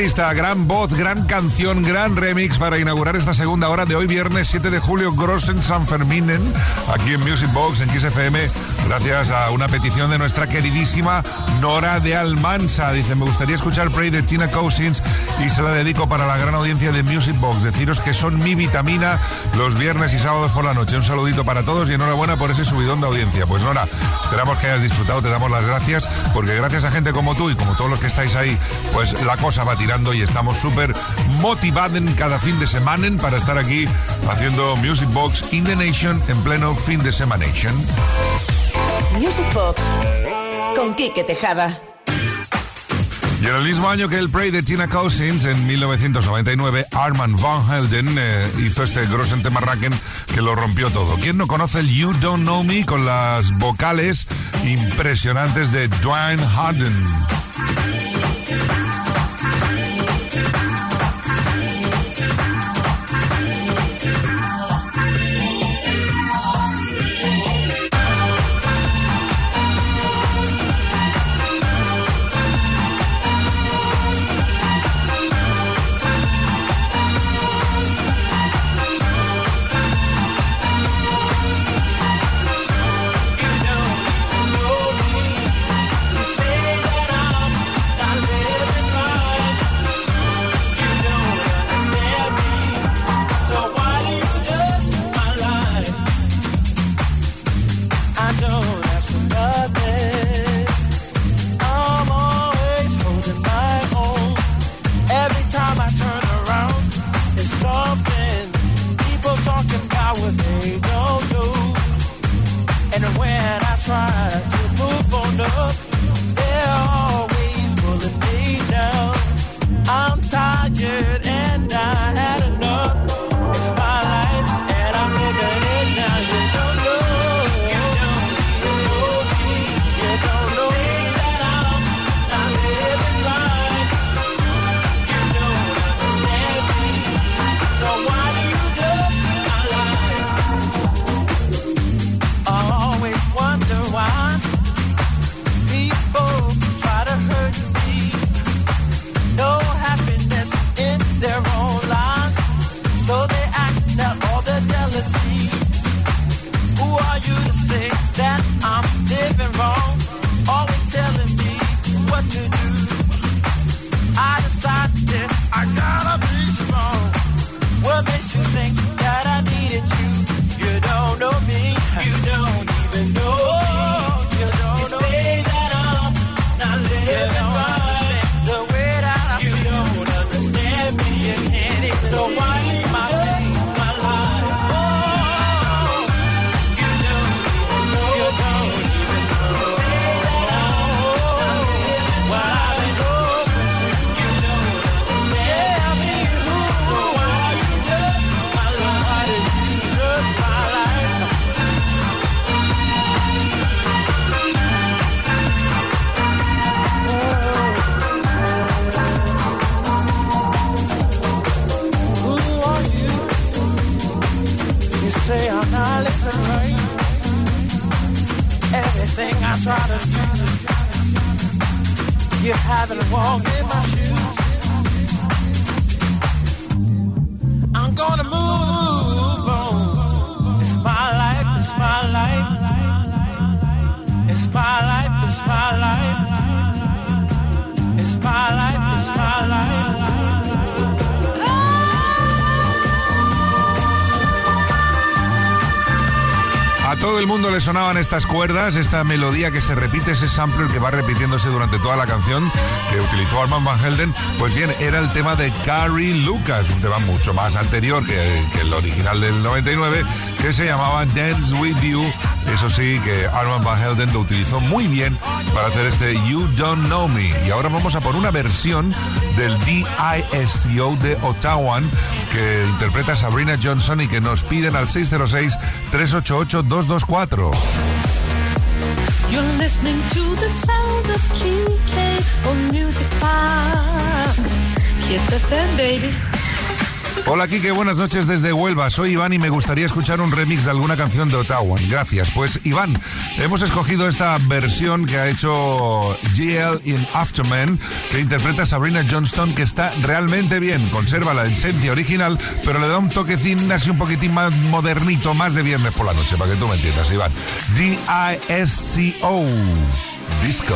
Artista, gran voz, gran canción, gran remix para inaugurar esta segunda hora de hoy, viernes 7 de julio, Grossen San Ferminen, aquí en Music Box, en XFM, gracias a una petición de nuestra queridísima Nora de Almansa. Dice, me gustaría escuchar Pray de Tina Cousins y se la dedico para la gran audiencia de Music Box. Deciros que son mi vitamina los viernes y sábados por la noche. Un saludito para todos y enhorabuena por ese subidón de audiencia. Pues Nora, esperamos que hayas disfrutado, te damos las gracias, porque gracias a gente como tú y como todos los que estáis ahí, pues la cosa va tirando y estamos súper motivados cada fin de semana para estar aquí haciendo Music Box in the Nation en pleno fin de semana. Music Box con Quique Tejada. Y en el mismo año que el Prey de Tina Cousins, en 1999, Armand Van Helden eh, hizo este Grossen Temarraken que lo rompió todo. ¿Quién no conoce el You Don't Know Me con las vocales impresionantes de Dwayne Harden? Estas cuerdas, esta melodía que se repite, ese sampler que va repitiéndose durante toda la canción que utilizó Armand Van Helden, pues bien, era el tema de Carrie Lucas, un tema mucho más anterior que, que el original del 99, que se llamaba Dance With You. Eso sí, que Armand Van Helden lo utilizó muy bien para hacer este You Don't Know Me. Y ahora vamos a por una versión del DISCO de Ottawa que interpreta Sabrina Johnson y que nos piden al 606-388-224. You're listening to the sound of Music Box. Kiss FM, baby. Hola Kike, buenas noches desde Huelva. Soy Iván y me gustaría escuchar un remix de alguna canción de Ottawa. Gracias. Pues Iván, hemos escogido esta versión que ha hecho GL in Afterman, que interpreta Sabrina Johnston, que está realmente bien. Conserva la esencia original, pero le da un toquecín así un poquitín más modernito, más de viernes por la noche, para que tú me entiendas, Iván. D-I-S-C-O. Disco.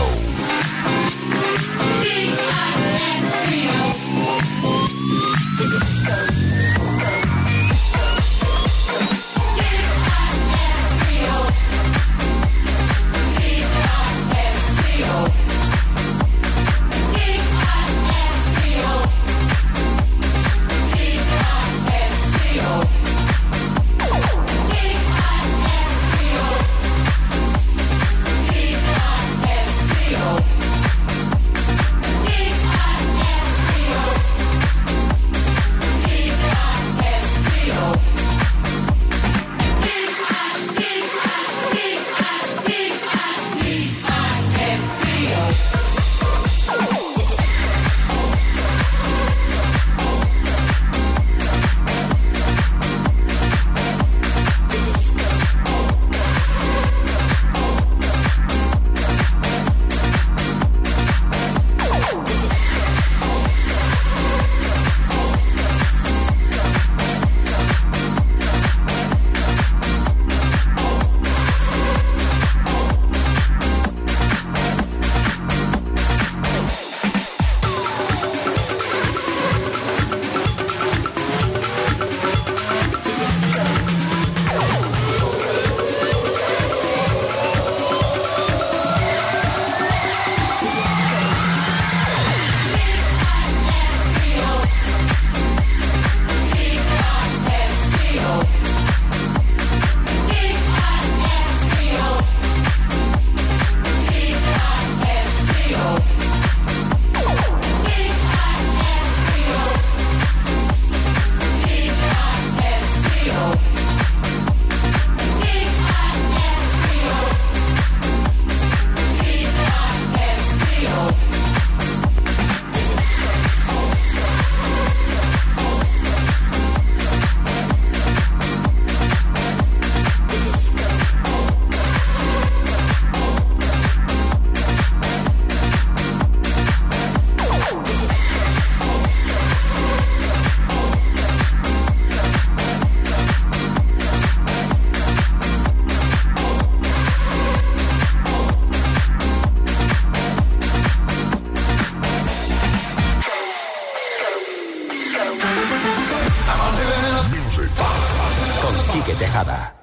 Tejada.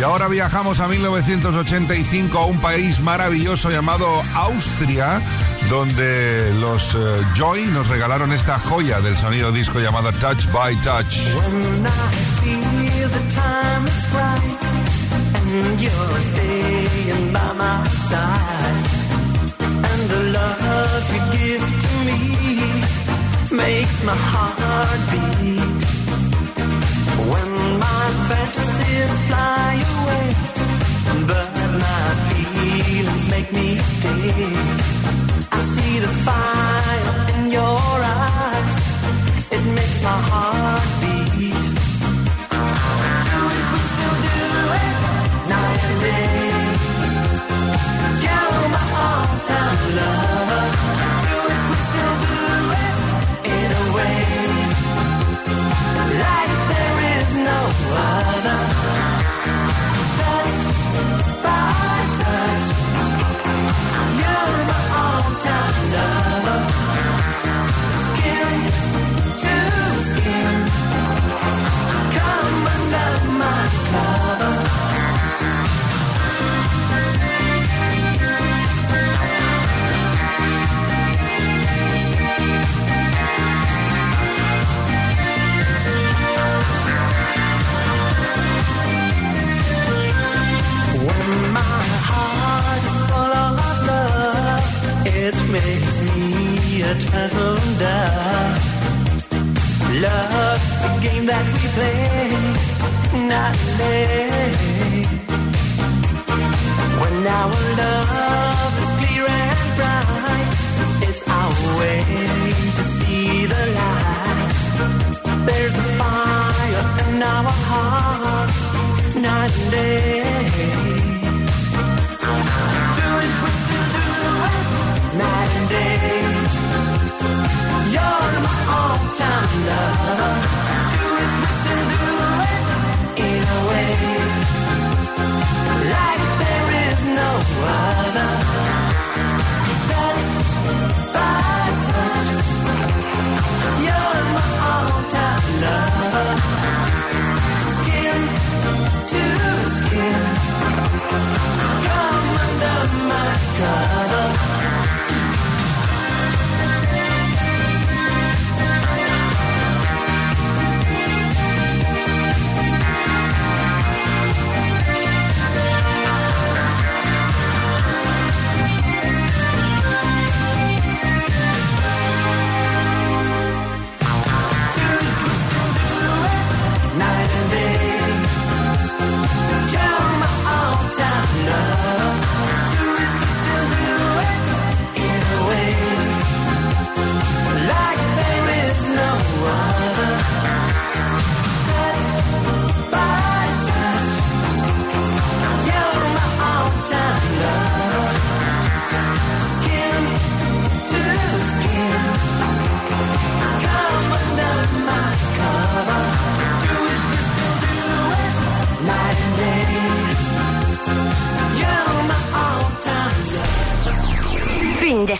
Y ahora viajamos a 1985 a un país maravilloso llamado Austria, donde los eh, Joy nos regalaron esta joya del sonido disco llamada Touch by Touch. Makes my heart beat. When my fantasies fly away, but my feelings make me stay. I see the fire in your eyes, it makes my heart beat. Do it, we still do it, night and day. You're my all-time lover.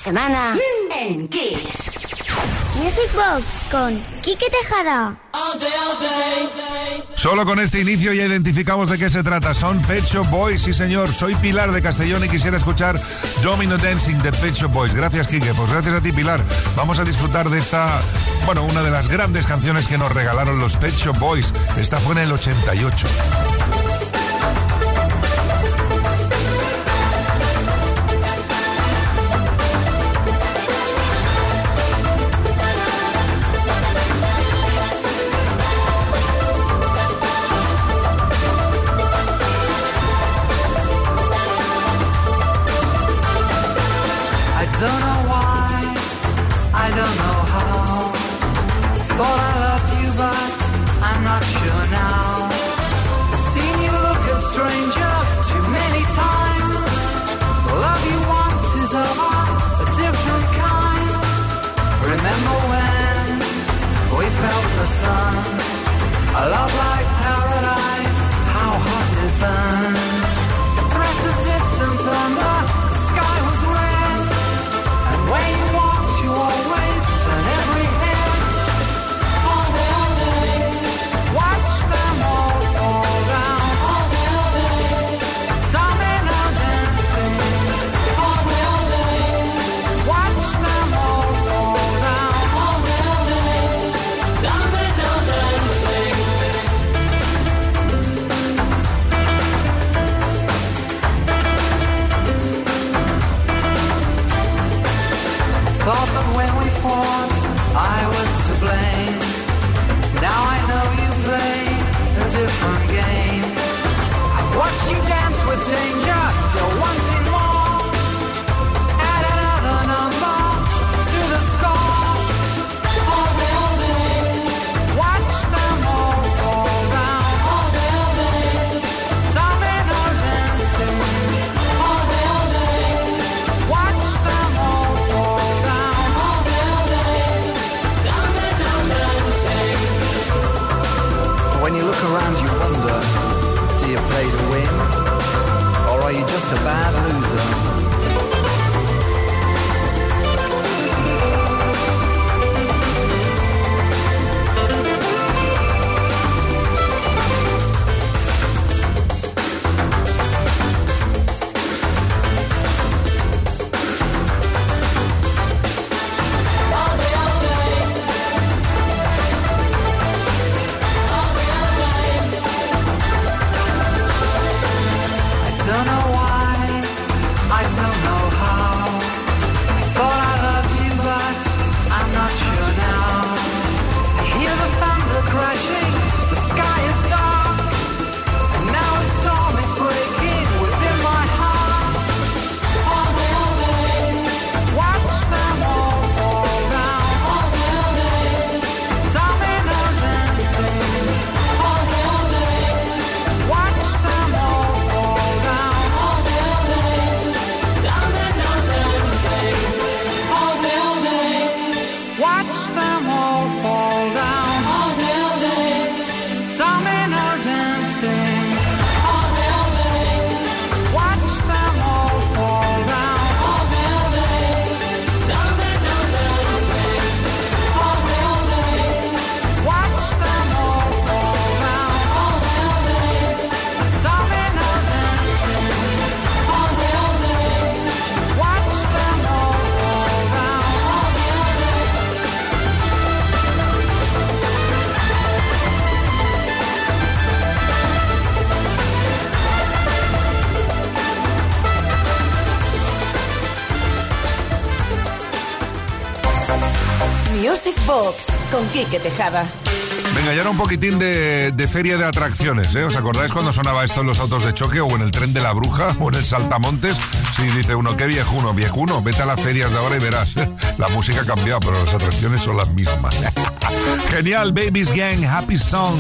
Semana en Kiss. Music Box con Kike Tejada. Solo con este inicio ya identificamos de qué se trata. Son Pet Shop Boys, sí señor. Soy Pilar de Castellón y quisiera escuchar Domino Dancing de Pet Shop Boys. Gracias, Kike. Pues gracias a ti, Pilar. Vamos a disfrutar de esta, bueno, una de las grandes canciones que nos regalaron los Pet Shop Boys. Esta fue en el 88. Music Box con Quique Tejada. Venga, ya era un poquitín de, de, feria de atracciones, ¿eh? ¿Os acordáis cuando sonaba esto en los autos de choque o en el tren de la bruja o en el saltamontes? Sí, dice uno, qué viejuno, viejuno, vete a las ferias de ahora y verás. La música ha cambiado, pero las atracciones son las mismas. Genial, Babies Gang, Happy Song.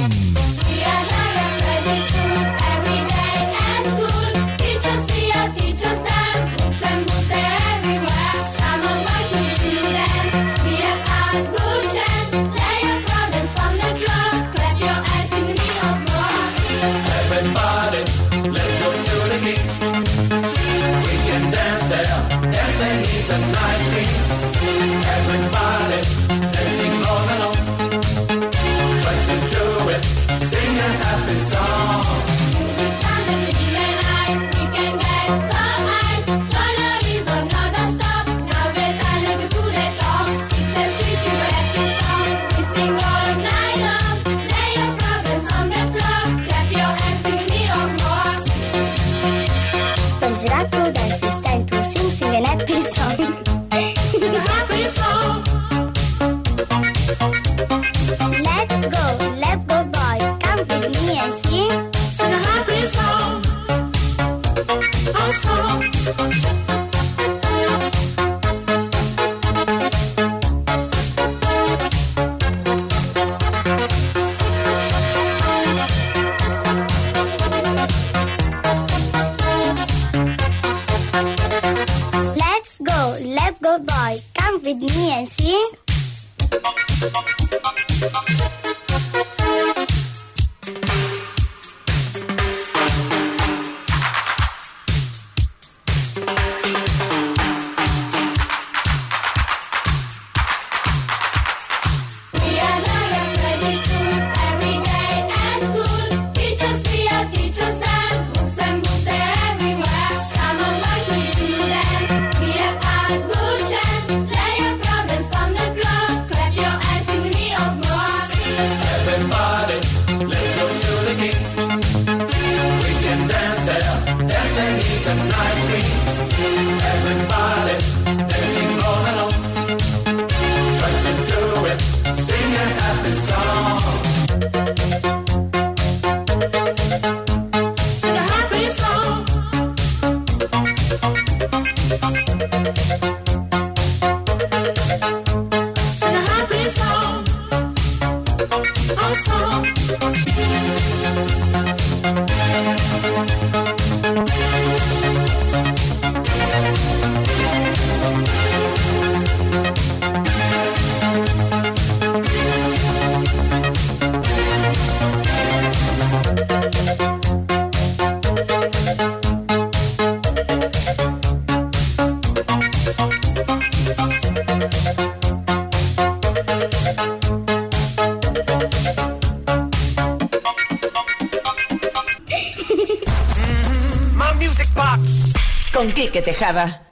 Quique Tejada.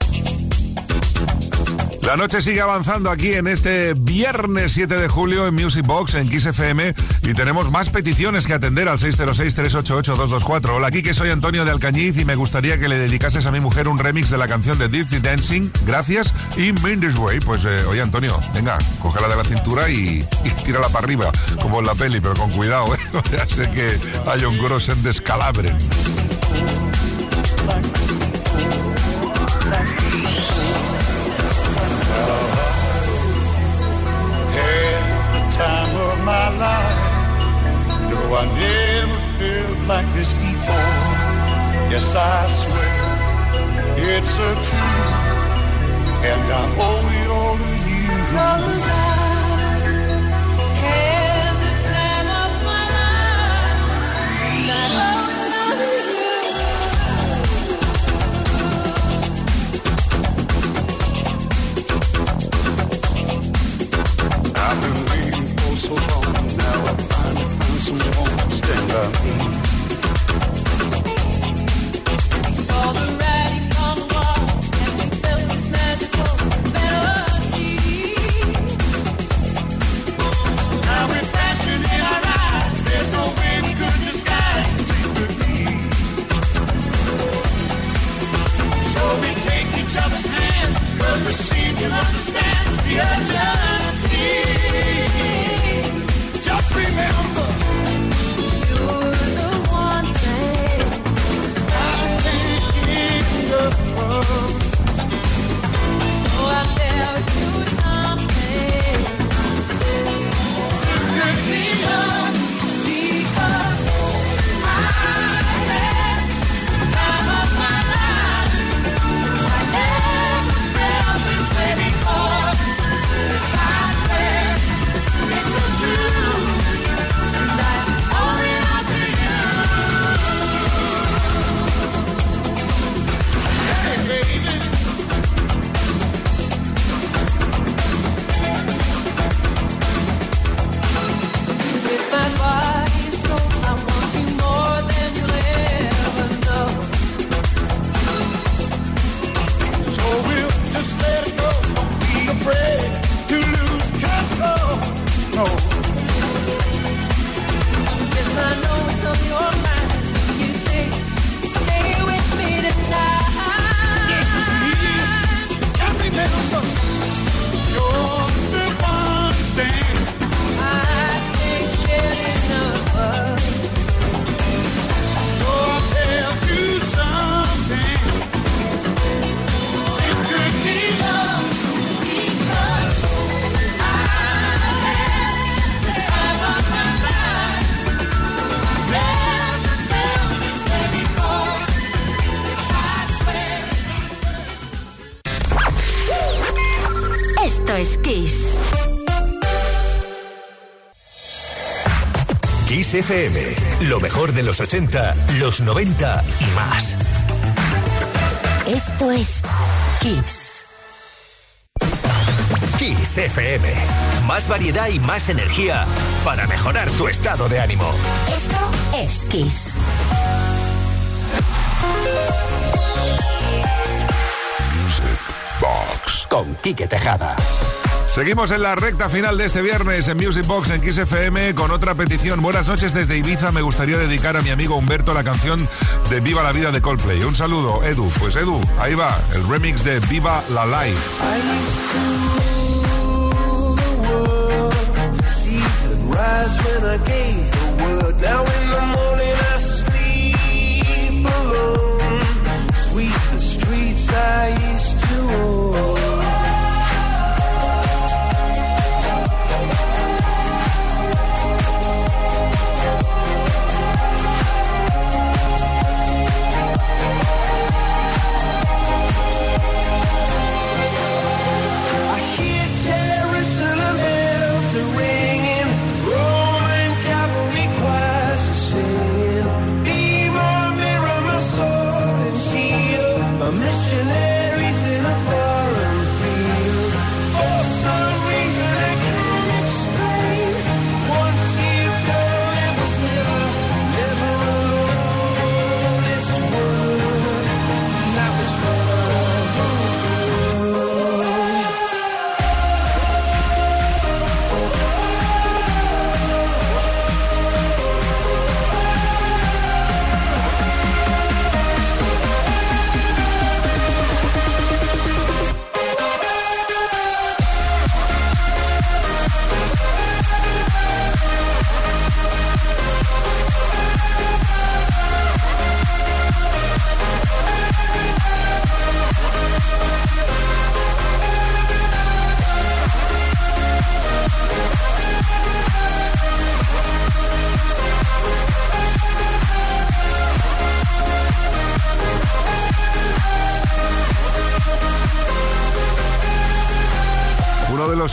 La noche sigue avanzando aquí en este viernes 7 de julio en Music Box en Kiss FM y tenemos más peticiones que atender al 606-388-224. Hola, aquí que soy Antonio de Alcañiz y me gustaría que le dedicases a mi mujer un remix de la canción de Dirty Dancing. Gracias. Y Mindy's Way. Pues eh, oye, Antonio, venga, cógela de la cintura y, y tírala para arriba, como en la peli, pero con cuidado, ¿eh? ya sé que hay un grosen descalabren. My life. No, I never felt like this before. Yes, I swear it's a truth, and I owe it all to you. Cause finally found someone to stand by me. We saw the FM. Lo mejor de los 80, los 90 y más. Esto es Kiss. Kiss FM. Más variedad y más energía para mejorar tu estado de ánimo. Esto es Kiss. Box con Quique Tejada. Seguimos en la recta final de este viernes en Music Box en Kiss FM con otra petición. Buenas noches desde Ibiza. Me gustaría dedicar a mi amigo Humberto la canción de Viva la Vida de Coldplay. Un saludo, Edu. Pues Edu, ahí va, el remix de Viva la Life. I to.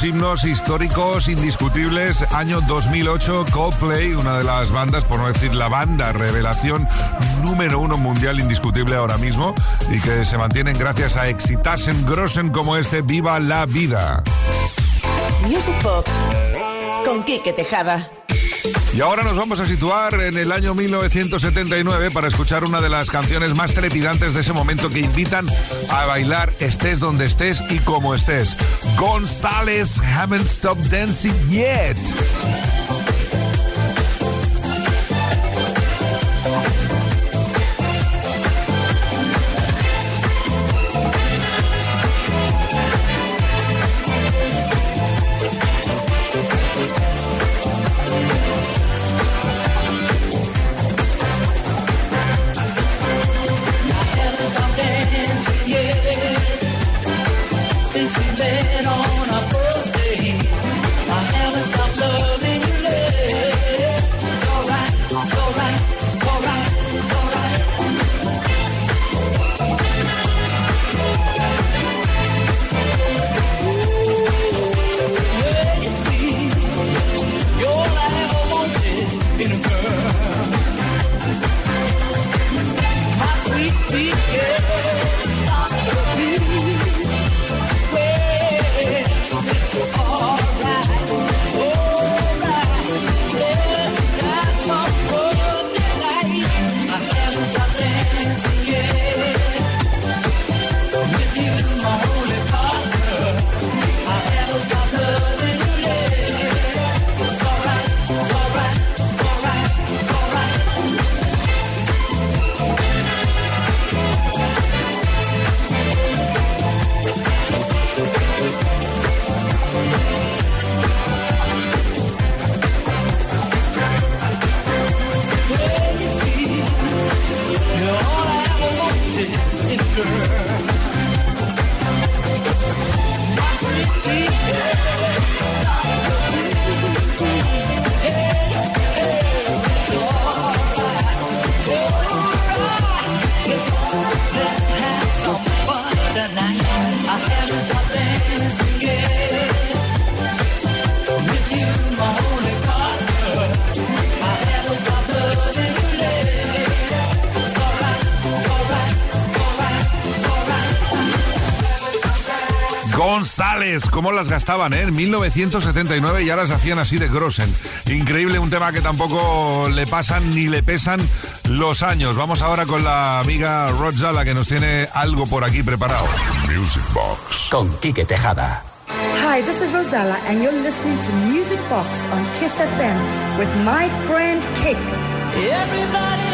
Los himnos históricos indiscutibles, año 2008, Coldplay, una de las bandas, por no decir la banda revelación número uno mundial indiscutible ahora mismo y que se mantienen gracias a exitasen grossen como este Viva la Vida. Music Box con Quique Tejada. Y ahora nos vamos a situar en el año 1979 para escuchar una de las canciones más trepidantes de ese momento que invitan a bailar estés donde estés y como estés. González haven't stopped dancing yet. Cómo las gastaban, ¿eh? En 1979 ya las hacían así de grosen. Increíble, un tema que tampoco le pasan ni le pesan los años. Vamos ahora con la amiga Rodzala que nos tiene algo por aquí preparado. Music Box. Con Quique Tejada. Hi, this is Rosella, and you're listening to Music Box on Kiss FM with my friend Kick. Everybody's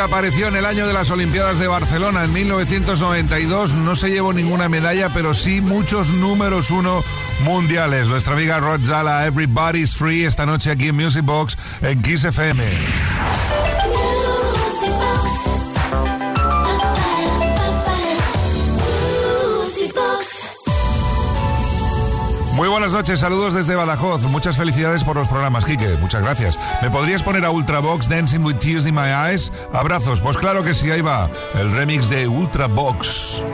apareció en el año de las Olimpiadas de Barcelona en 1992. No se llevó ninguna medalla, pero sí muchos números uno mundiales. Nuestra amiga Rod Zala, Everybody's Free, esta noche aquí en Music Box en Kiss FM. Muy buenas noches, saludos desde Badajoz. Muchas felicidades por los programas, Quique. Muchas gracias. ¿Me podrías poner a Ultravox Dancing with Tears in My Eyes? Abrazos. Pues claro que sí, ahí va. El remix de Ultravox.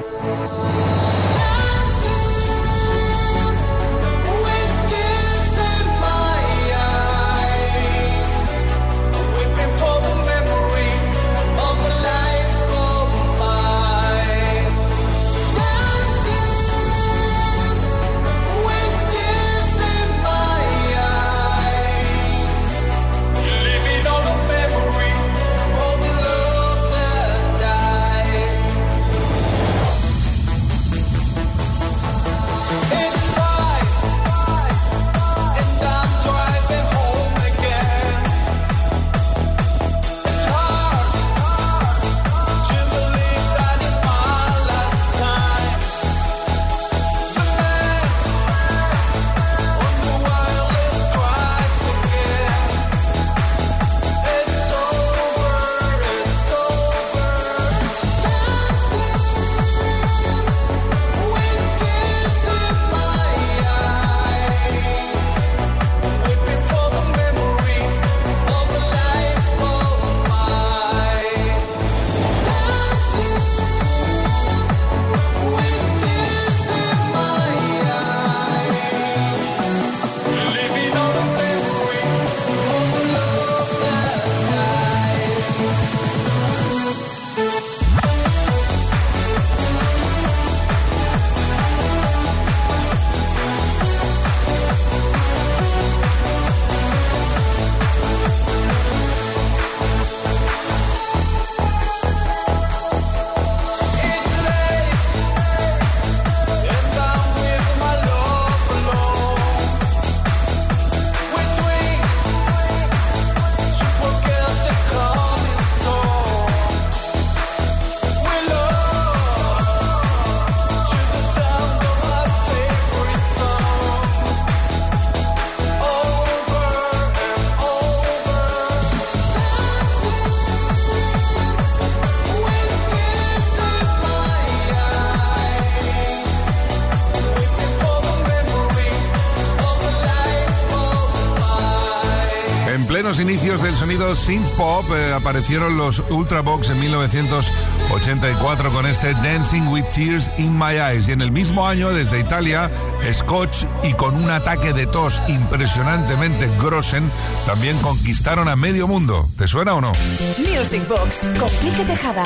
Sonido pop eh, aparecieron los Ultravox en 1984 con este Dancing with Tears in My Eyes y en el mismo año desde Italia Scotch y con un ataque de tos impresionantemente grossen también conquistaron a medio mundo. ¿Te suena o no? Music Box con Quique Tejada.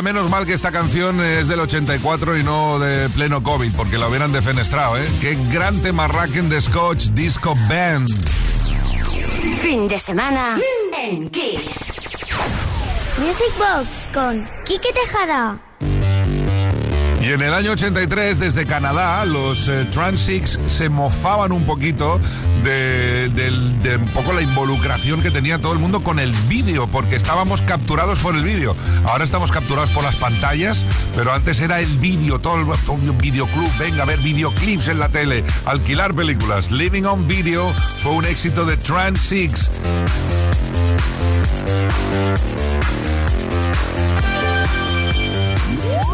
Que menos mal que esta canción es del 84 y no de pleno COVID, porque la hubieran defenestrado, ¿eh? Qué gran tema racking de Scotch Disco Band. Fin de semana en Kiss. Music Box con Quique Tejada. Y en el año 83, desde Canadá, los eh, Transix se mofaban un poquito de, del- de un poco la involucración que tenía todo el mundo con el vídeo, porque estábamos capturados por el vídeo. Ahora estamos capturados por las pantallas, pero antes era el vídeo, todo el todo un videoclub, venga a ver videoclips en la tele, alquilar películas. Living on Video fue un éxito de Transix. A button,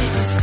It's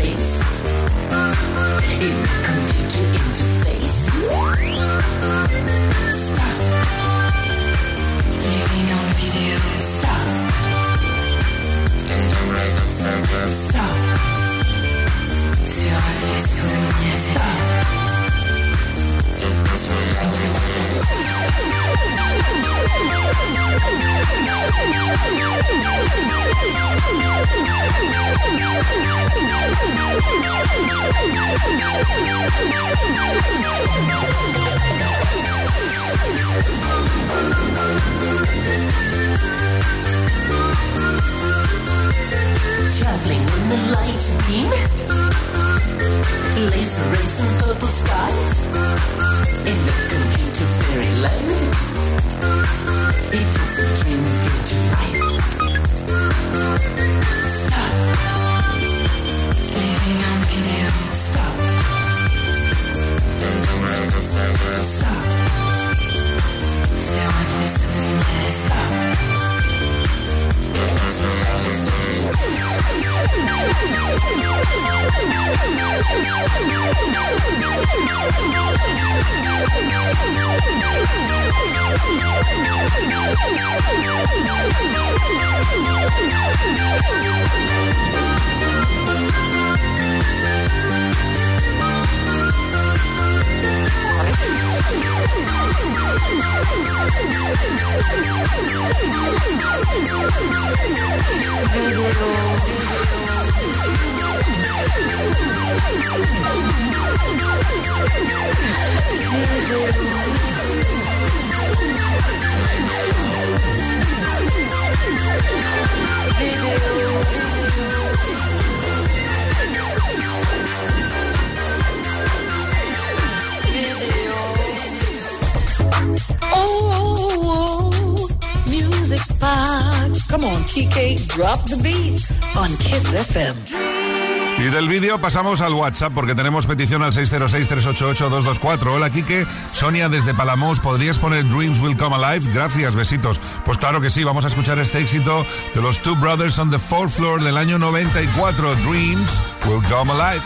purple skies. In a computer fairyland. It is a dream pasamos al WhatsApp porque tenemos petición al 606-388-224. Hola, Quique. Sonia desde Palamos, ¿podrías poner Dreams Will Come Alive? Gracias, besitos. Pues claro que sí, vamos a escuchar este éxito de los Two Brothers on the Fourth Floor del año 94. Dreams Will Come Alive.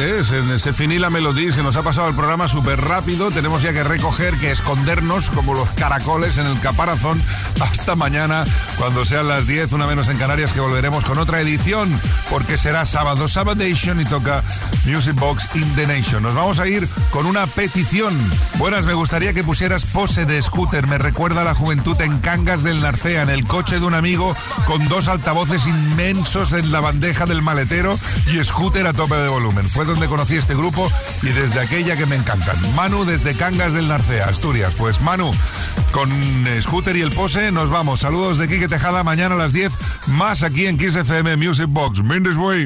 ¿Eh? se, se finí la melodía, se nos ha pasado el programa súper rápido, tenemos ya que recoger, que escondernos como los caracoles en el caparazón hasta mañana, cuando sean las 10, una menos en Canarias, que volveremos con otra edición, porque será sábado, Sabadation y toca Music Box in the Nation. Nos vamos a ir con una petición. Buenas, me gustaría que pusieras pose de scooter, me recuerda a la juventud en Cangas del Narcea, en el coche de un amigo, con dos altavoces inmensos en la bandeja del maletero y scooter a tope de volumen. Fue donde conocí este grupo y desde aquella que me encantan. Manu desde Cangas del Narcea, Asturias. Pues Manu, con Scooter y el Pose nos vamos. Saludos de Quique Tejada, mañana a las 10, más aquí en Kiss FM Music Box. Mendes Way.